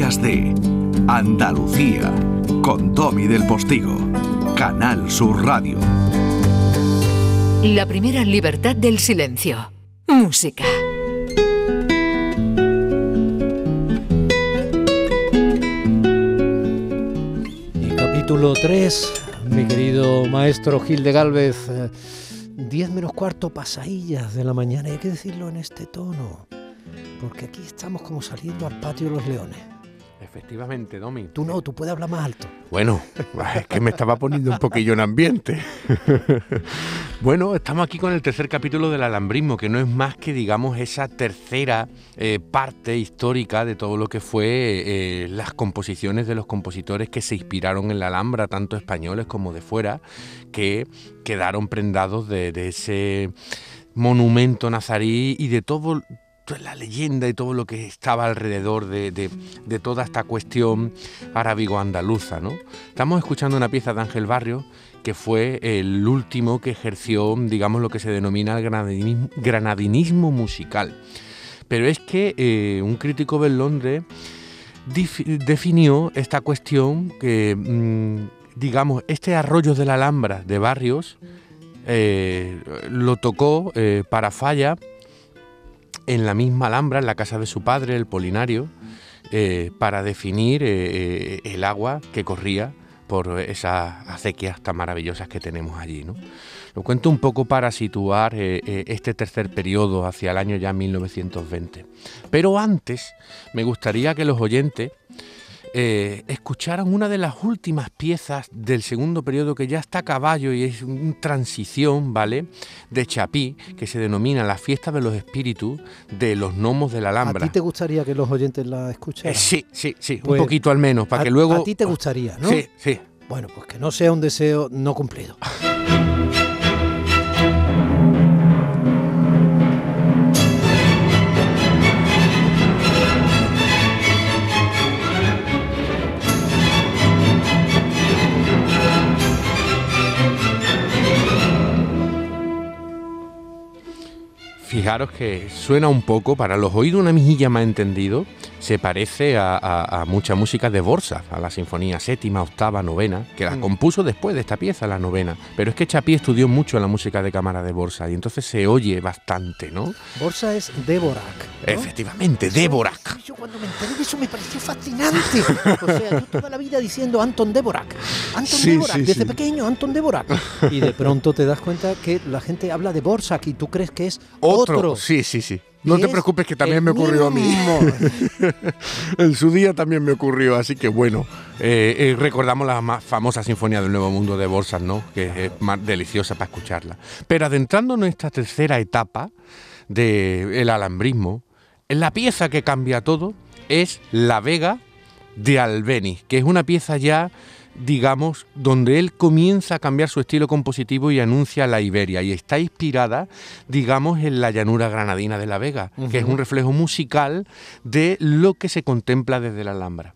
días de Andalucía con Tommy del Postigo, Canal Sur Radio. La primera libertad del silencio. Música. Y capítulo 3, mi querido maestro Gil de Galvez. 10 menos cuarto pasadillas de la mañana, hay que decirlo en este tono, porque aquí estamos como saliendo al patio de los leones. Efectivamente, Domi. Tú no, tú puedes hablar más alto. Bueno, es que me estaba poniendo un poquillo en ambiente. bueno, estamos aquí con el tercer capítulo del alambrismo, que no es más que, digamos, esa tercera eh, parte histórica de todo lo que fue eh, las composiciones de los compositores que se inspiraron en la Alhambra, tanto españoles como de fuera, que quedaron prendados de, de ese monumento nazarí y de todo la leyenda y todo lo que estaba alrededor de, toda esta cuestión arábigo-andaluza. ¿no? Estamos escuchando una pieza de Ángel Barrio que fue el último que ejerció, digamos, lo que se denomina el granadinismo, musical. Pero es que eh, un crítico de Londres definió esta cuestión que, mm, digamos, este arroyo de la Alhambra de Barrios eh, lo tocó eh, para Falla en la misma Alhambra, en la casa de su padre, el Polinario, eh, para definir eh, eh, el agua que corría por esas acequias tan maravillosas que tenemos allí. ¿no? Lo cuento un poco para situar este tercer periodo hacia el año ya 1920. Pero antes me gustaría que los oyentes eh, escucharon una de las últimas piezas del segundo periodo que ya está a caballo y es una transición, ¿vale? De Chapí, que se denomina la fiesta de los espíritus de los gnomos de la Alhambra. ¿A ti te gustaría que los oyentes la escucharan? Eh, sí, sí, sí, un pues, poquito al menos, para que luego... A ti te gustaría, ¿no? Sí, sí. Bueno, pues que no sea un deseo no cumplido. fijaros que suena un poco, para los oídos una mejilla más entendido, se parece a, mucha música de Borsa, a la sinfonía séptima, octava, novena, que la mm. compuso después de esta pieza, la novena. Pero es que Chapí estudió mucho la música de cámara de Borsa y entonces se oye bastante, ¿no? Borsa es Dvorak. Efectivamente, Dvorak. Yo cuando me enteré de eso me pareció fascinante. o sea, yo toda la vida diciendo Anton Dvorak. Anton Dvorak, desde pequeño, Anton Dvorak. Y de pronto te das cuenta que la gente habla de Borsa y tú crees que es otro. Sí, sí, sí. No te preocupes que también me ocurrió a mí. en su día también me ocurrió, así que bueno, eh, eh, recordamos la más famosa Sinfonía del Nuevo Mundo de Borsas, ¿no? Que es más deliciosa para escucharla. Pero adentrando en esta tercera etapa del alambrismo, la pieza que cambia todo es La Vega de Albeniz, que es una pieza ya digamos, donde él comienza a cambiar su estilo compositivo y anuncia la Iberia. Y está inspirada, digamos, en la llanura granadina de la Vega, que es un reflejo musical de lo que se contempla desde la Alhambra.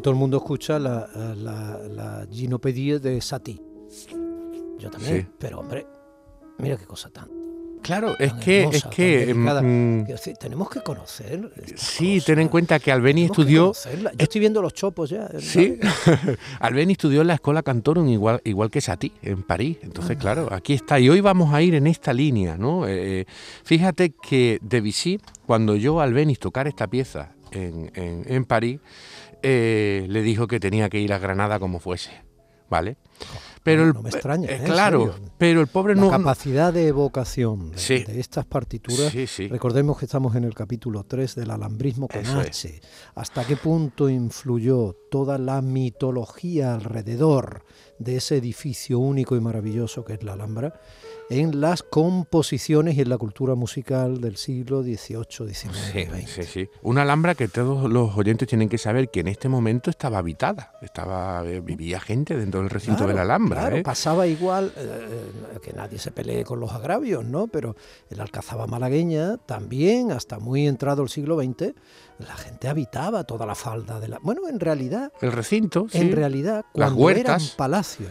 Todo el mundo escucha la, la, la ginopedía de Satie. Yo también, pero hombre, mira qué cosa tan. Claro, es que, es que mm, tenemos que conocer. Sí, ten en cuenta que Albeni estudió. Yo estoy viendo los chopos ya. Sí, Albeni estudió en la escuela Cantorum igual, igual que Satie en París. Entonces, claro, aquí está. Y hoy vamos a ir en esta línea, ¿no? Eh, fíjate que Debussy, cuando yo Albeni tocar esta pieza en, en, en París, eh, le dijo que tenía que ir a Granada como fuese, ¿vale? Pero no, me extraña, eh, ¿eh? claro, pero el pobre la no capacidad de evocación de, estas partituras. recordemos que estamos en el capítulo 3 del alambrismo con H. ¿Hasta qué punto influyó toda la mitología alrededor de ese edificio único y maravilloso que es la Alhambra en las composiciones y en la cultura musical del siglo XVIII, XIX, Sí, sí, sí. Una alhambra que todos los oyentes tienen que saber que en este momento estaba habitada, estaba eh, vivía gente dentro del recinto Claro, de la alhambra. claro, ¿eh? pasaba igual, eh, que nadie se pelee con los agravios, ¿no? Pero en la Alcazaba malagueña también, hasta muy entrado el siglo XX, la gente habitaba toda la falda de la... Bueno, en realidad, El recinto, sí. en realidad, Las cuando eran huertas. palacios,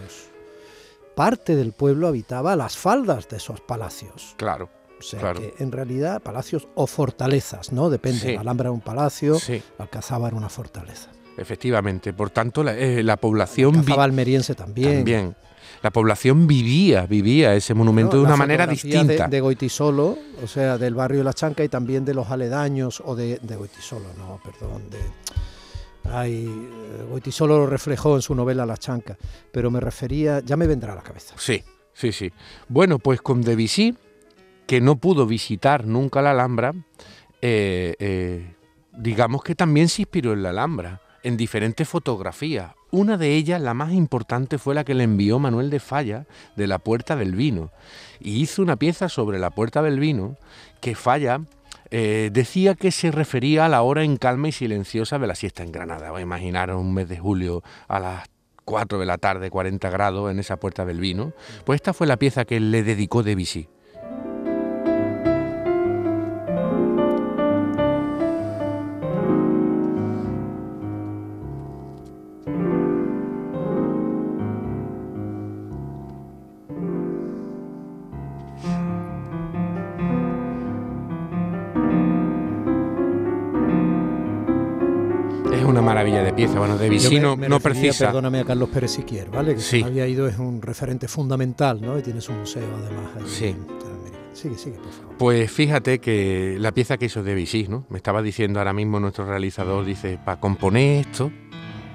parte del pueblo habitaba las faldas de esos palacios. Claro, O sea Claro. que en realidad palacios o fortalezas, ¿no? Depende. Sí. La Alhambra era un palacio, sí, la Alcazaba era una fortaleza. efectivamente. Por tanto, la, eh, la población vi- Alcazaba almeriense también. también. La población vivía, vivía ese monumento No, de una las manera distinta. De, de Goitisolo, o sea, del barrio de La Chanca y también de los aledaños, o de, de Goitisolo, no, perdón, de... Ay, eh, Goitisolo lo reflejó en su novela La Chanca, pero me refería, ya me vendrá a la cabeza. Sí, sí, sí. Bueno, pues con Debussy, que no pudo visitar nunca la Alhambra, eh, eh, digamos que también se inspiró en la Alhambra, en diferentes fotografías. Una de ellas, la más importante, fue la que le envió Manuel de Falla de la Puerta del Vino. Y hizo una pieza sobre la Puerta del Vino que Falla eh, decía que se refería a la hora en calma y silenciosa de la siesta en Granada. Imaginaros un mes de julio a las 4 de la tarde, 40 grados en esa Puerta del Vino. Pues esta fue la pieza que le dedicó Debussy. Una maravilla de pieza. Bueno, Debussy Yo me- no, no precisa. Perdóname a Carlos Pérez Siquier, ¿vale? Que Sí. se había ido, es un referente fundamental, ¿no? Y tiene su museo además. allí Sí. en. Sigue, sigue, por favor. Pues fíjate que la pieza que hizo Debussy, ¿no? Me estaba diciendo ahora mismo nuestro realizador, dice, para componer esto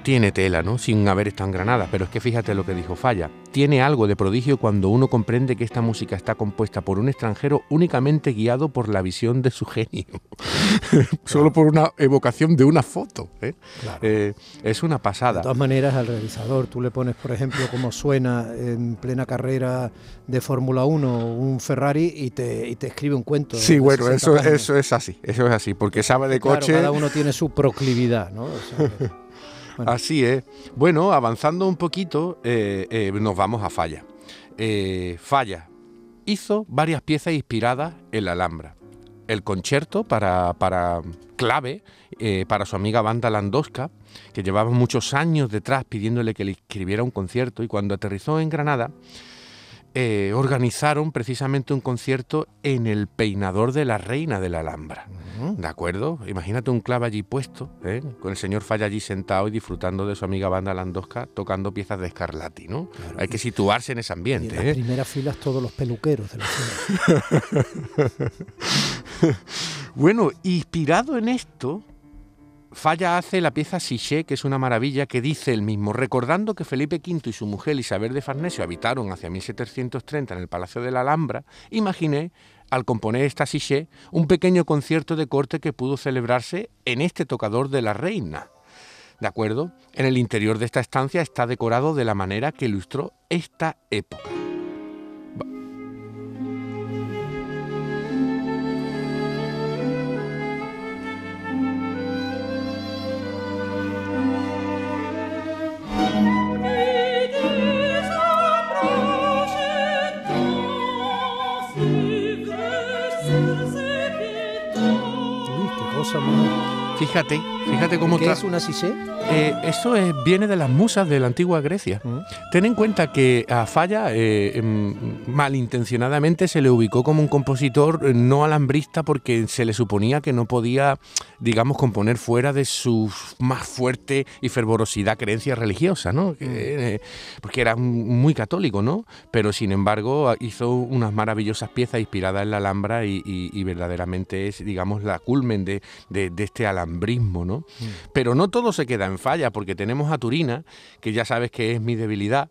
tiene tela, ¿no? Sin haber estado en Granada, pero es que fíjate lo que dijo Falla. Tiene algo de prodigio cuando uno comprende que esta música está compuesta por un extranjero únicamente guiado por la visión de su genio. Solo por una evocación de una foto. ¿eh? Claro. Eh, es una De pasada. todas maneras, al realizador, tú le pones, por ejemplo, cómo suena en plena carrera de Fórmula 1 un Ferrari y te, y te escribe un cuento. Sí, de bueno, 60 eso, páginas. eso es así, eso es así, porque sabe de Claro, coche. cada uno tiene su proclividad, ¿no? O sea, Así es. Bueno, avanzando un poquito, eh, eh, nos vamos a Falla. Eh, Falla hizo varias piezas inspiradas en la Alhambra. El concierto para, para clave para su amiga Banda Landowska, que llevaba muchos años detrás pidiéndole que le escribiera un concierto y cuando aterrizó en Granada, organizaron precisamente un concierto en el peinador de la reina de la Alhambra. ¿De acuerdo? Imagínate un clave allí puesto, ¿eh? con el señor Falla allí sentado y disfrutando de su amiga banda Landosca tocando piezas de Scarlatti, ¿no? Claro. Hay que situarse en ese Y en ambiente, las ¿eh? primeras filas todos los peluqueros de la ciudad. Bueno, inspirado en esto, Falla hace la pieza Siché, que es una maravilla, que dice él mismo, recordando que Felipe V y su mujer Isabel de Farnesio habitaron hacia 1730 en el Palacio de la Alhambra, imaginé, al componer esta Siché, un pequeño concierto de corte que pudo celebrarse en este tocador de la reina. ¿De acuerdo? En el interior de esta estancia está decorado de la manera que ilustró esta época. Fíjate, fíjate cómo ¿Qué es una sisé? Eh, eso es- viene de las musas de la antigua Grecia. Mm. Ten en cuenta que a Falla eh, em, malintencionadamente se le ubicó como un compositor eh, no alambrista porque se le suponía que no podía, digamos, componer fuera de su más fuerte y fervorosidad creencia religiosa, ¿no? Que, eh, porque era muy católico, ¿no? Pero sin embargo hizo unas maravillosas piezas inspiradas en la Alhambra y, y- y verdaderamente es, digamos, la culmen de, de- de este alambrismo Mm. Pero no todo se queda en falla, porque tenemos a Turina, que ya sabes que es mi debilidad,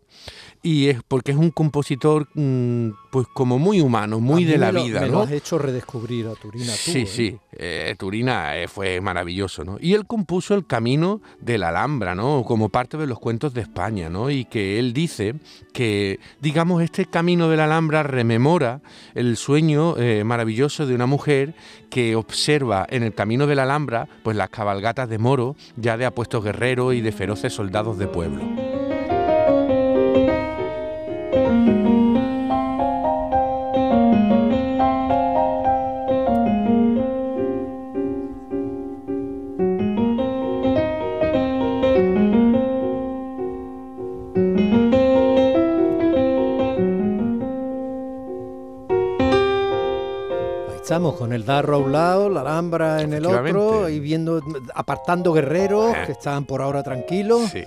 y es porque es un compositor mm, pues como muy humano, muy de la vida. Me ¿no? lo has hecho redescubrir a Turina tú. Sí, sí, eh, Turina eh, fue maravilloso, ¿no? Y él compuso el camino de la Alhambra, ¿no? Como parte de los cuentos de España, ¿no? Y que él dice que, digamos, este camino de la Alhambra rememora el sueño eh, maravilloso de una mujer que observa en el camino de la Alhambra pues las cabalgatas de moro ya de apuestos guerreros y de feroces soldados de pueblo. Estamos con el darro a un lado, la alhambra en el otro y viendo, apartando guerreros eh. que están por ahora tranquilos. Sí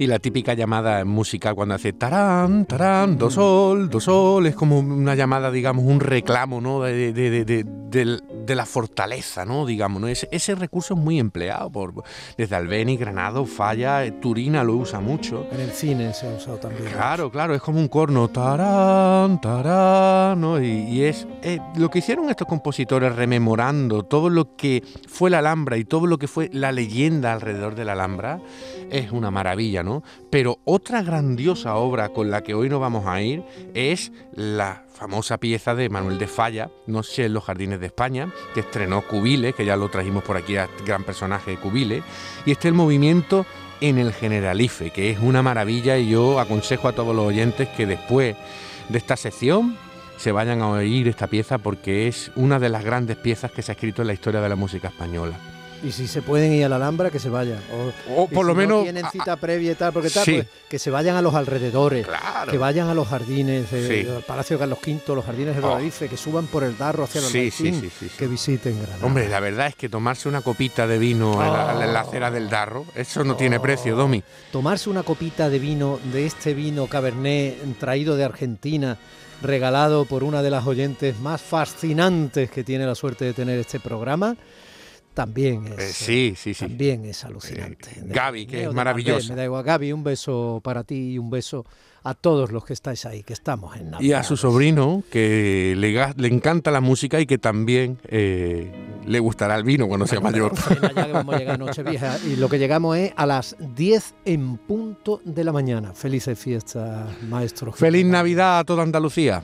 y la típica llamada musical cuando hace tarán, tarán, do sol, do sol, es como una llamada, digamos, un reclamo, ¿no? De, de, de, de la fortaleza, ¿no? Digamos, ¿no? Ese, ese, recurso es muy empleado por desde Albeni, Granado, Falla, eh, Turina lo usa mucho. En el cine se ha usado también. Claro, claro, es como un corno, tarán, tarán, ¿no? Y, es eh, lo que hicieron estos compositores rememorando todo lo que fue la Alhambra y todo lo que fue la leyenda alrededor de la Alhambra es una maravilla, ¿no? Pero otra grandiosa obra con la que hoy nos vamos a ir es la famosa pieza de Manuel de Falla, No sé, en los jardines de España, que estrenó Cubile, que ya lo trajimos por aquí a gran personaje de Cubile, y este es el movimiento en el Generalife, que es una maravilla y yo aconsejo a todos los oyentes que después de esta sección se vayan a oír esta pieza porque es una de las grandes piezas que se ha escrito en la historia de la música española. Y si se pueden ir a la Alhambra, que se vayan. O, por lo menos. tienen cita previa y tal, porque tal, pues, que se vayan a los alrededores. Que vayan a los jardines del Palacio de Carlos V, los jardines de Rodadice, oh. que suban por el Darro hacia el sí, que visiten Granada. Hombre, la verdad es que tomarse una copita de vino en, la, acera del Darro, eso no tiene precio, Domi. Tomarse una copita de vino, de este vino Cabernet traído de Argentina regalado por una de las oyentes más fascinantes que tiene la suerte de tener este programa también es, eh, sí, sí, sí. También es alucinante. Gaby, que es maravilloso. Me da igual, Gaby, un beso para ti y un beso a todos los que estáis ahí, que estamos en Navidad. Y a su sobrino, que le, le encanta la música y que también eh, le gustará el vino cuando sea mayor. Ya que vamos a llegar a Nochevieja y lo que llegamos es a las 10 en punto de la mañana. Felices fiestas, maestro. Feliz Navidad a toda Andalucía.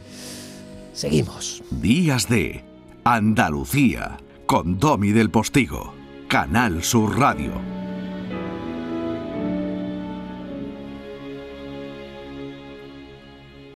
Seguimos. Días de Andalucía con Domi del Postigo, Canal Sur Radio.